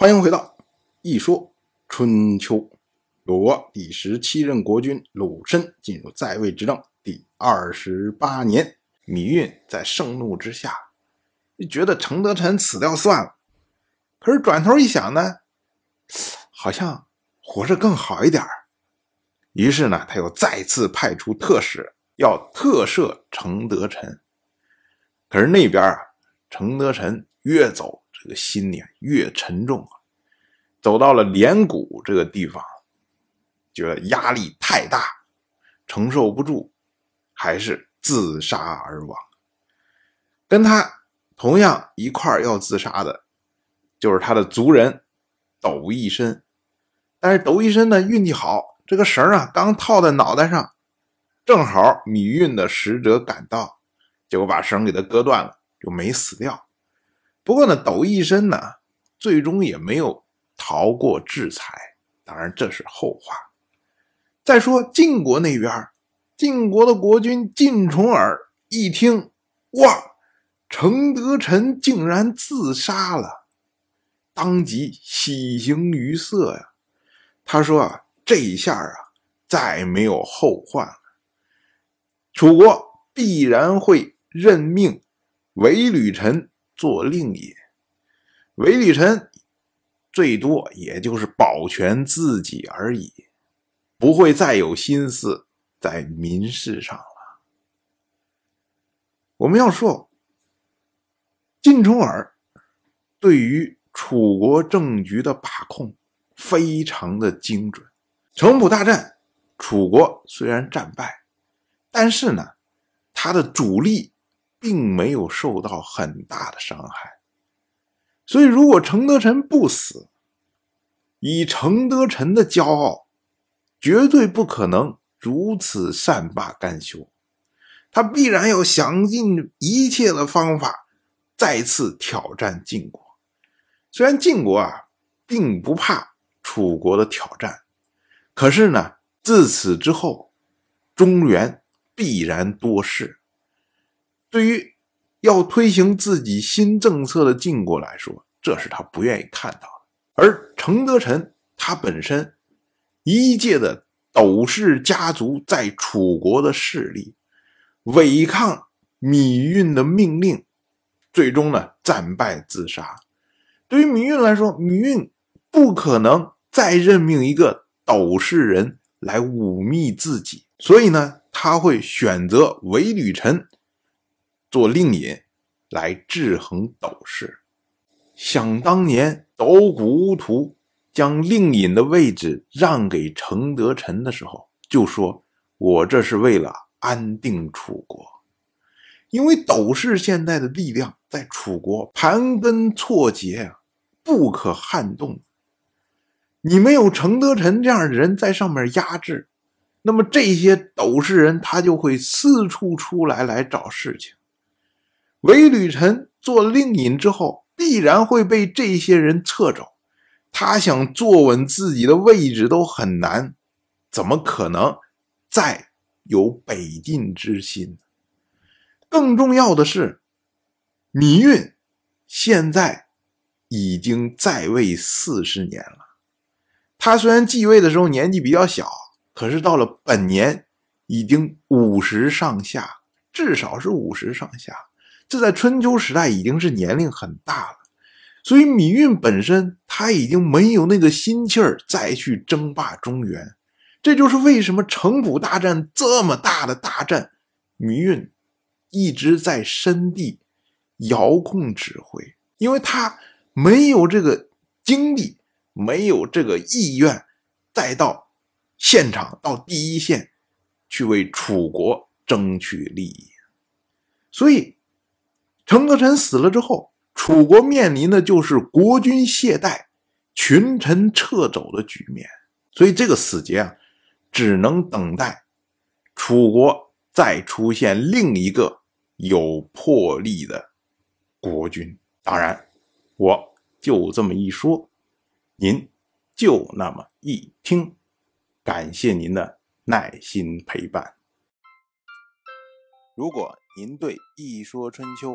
欢迎回到《一说春秋》。鲁国第十七任国君鲁申进入在位执政第二十八年，芈运在盛怒之下，觉得程德臣死掉算了。可是转头一想呢，好像活着更好一点于是呢，他又再次派出特使，要特赦程德臣。可是那边啊，程德臣越走。这个心里越沉重啊，走到了连谷这个地方，觉得压力太大，承受不住，还是自杀而亡。跟他同样一块要自杀的，就是他的族人斗一身。但是斗一身呢运气好，这个绳啊刚套在脑袋上，正好米运的使者赶到，结果把绳给他割断了，就没死掉。不过呢，抖一身呢，最终也没有逃过制裁。当然，这是后话。再说晋国那边，晋国的国君晋重耳一听，哇，程德臣竟然自杀了，当即喜形于色呀。他说啊，这一下啊，再没有后患了。楚国必然会任命韦履臣。做令也，韦礼臣最多也就是保全自己而已，不会再有心思在民事上了。我们要说，晋重耳对于楚国政局的把控非常的精准。城濮大战，楚国虽然战败，但是呢，他的主力。并没有受到很大的伤害，所以如果程德臣不死，以程德臣的骄傲，绝对不可能如此善罢甘休，他必然要想尽一切的方法再次挑战晋国。虽然晋国啊并不怕楚国的挑战，可是呢，自此之后，中原必然多事。对于要推行自己新政策的晋国来说，这是他不愿意看到的。而程德臣他本身一介的斗氏家族在楚国的势力，违抗芈运的命令，最终呢战败自杀。对于芈运来说，芈运不可能再任命一个斗氏人来忤逆自己，所以呢，他会选择韦履臣。做令尹来制衡斗氏。想当年，斗谷乌图将令尹的位置让给程德臣的时候，就说：“我这是为了安定楚国，因为斗氏现在的力量在楚国盘根错节啊，不可撼动。你没有程德臣这样的人在上面压制，那么这些斗氏人他就会四处出来来找事情。”韦履臣做令尹之后，必然会被这些人撤走。他想坐稳自己的位置都很难，怎么可能再有北进之心？更重要的是，芈运现在已经在位四十年了。他虽然继位的时候年纪比较小，可是到了本年已经五十上下，至少是五十上下。这在春秋时代已经是年龄很大了，所以芈运本身他已经没有那个心气儿再去争霸中原。这就是为什么城濮大战这么大的大战，芈运一直在深地遥控指挥，因为他没有这个精力，没有这个意愿，再到现场到第一线去为楚国争取利益，所以。程德臣死了之后，楚国面临的就是国君懈怠、群臣撤走的局面。所以这个死结啊，只能等待楚国再出现另一个有魄力的国君。当然，我就这么一说，您就那么一听。感谢您的耐心陪伴。如果您对《一说春秋》